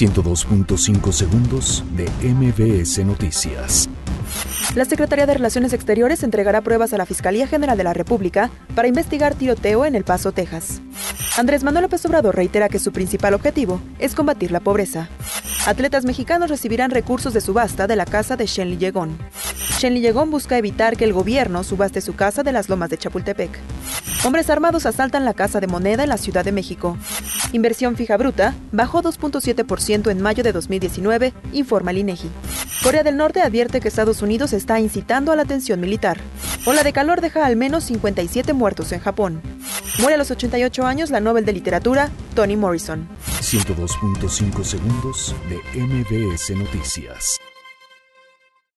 102.5 segundos de MBS Noticias. La Secretaría de Relaciones Exteriores entregará pruebas a la Fiscalía General de la República para investigar tiroteo en El Paso, Texas. Andrés Manuel López Obrador reitera que su principal objetivo es combatir la pobreza. Atletas mexicanos recibirán recursos de subasta de la casa de Shenli Yegón. Shenli Yegón busca evitar que el gobierno subaste su casa de las lomas de Chapultepec. Hombres armados asaltan la casa de moneda en la Ciudad de México. Inversión fija bruta bajó 2.7% en mayo de 2019, informa el INEGI. Corea del Norte advierte que Estados Unidos está incitando a la tensión militar. Ola de calor deja al menos 57 muertos en Japón. Muere a los 88 años la Nobel de Literatura, Toni Morrison. 102.5 segundos de MBS Noticias.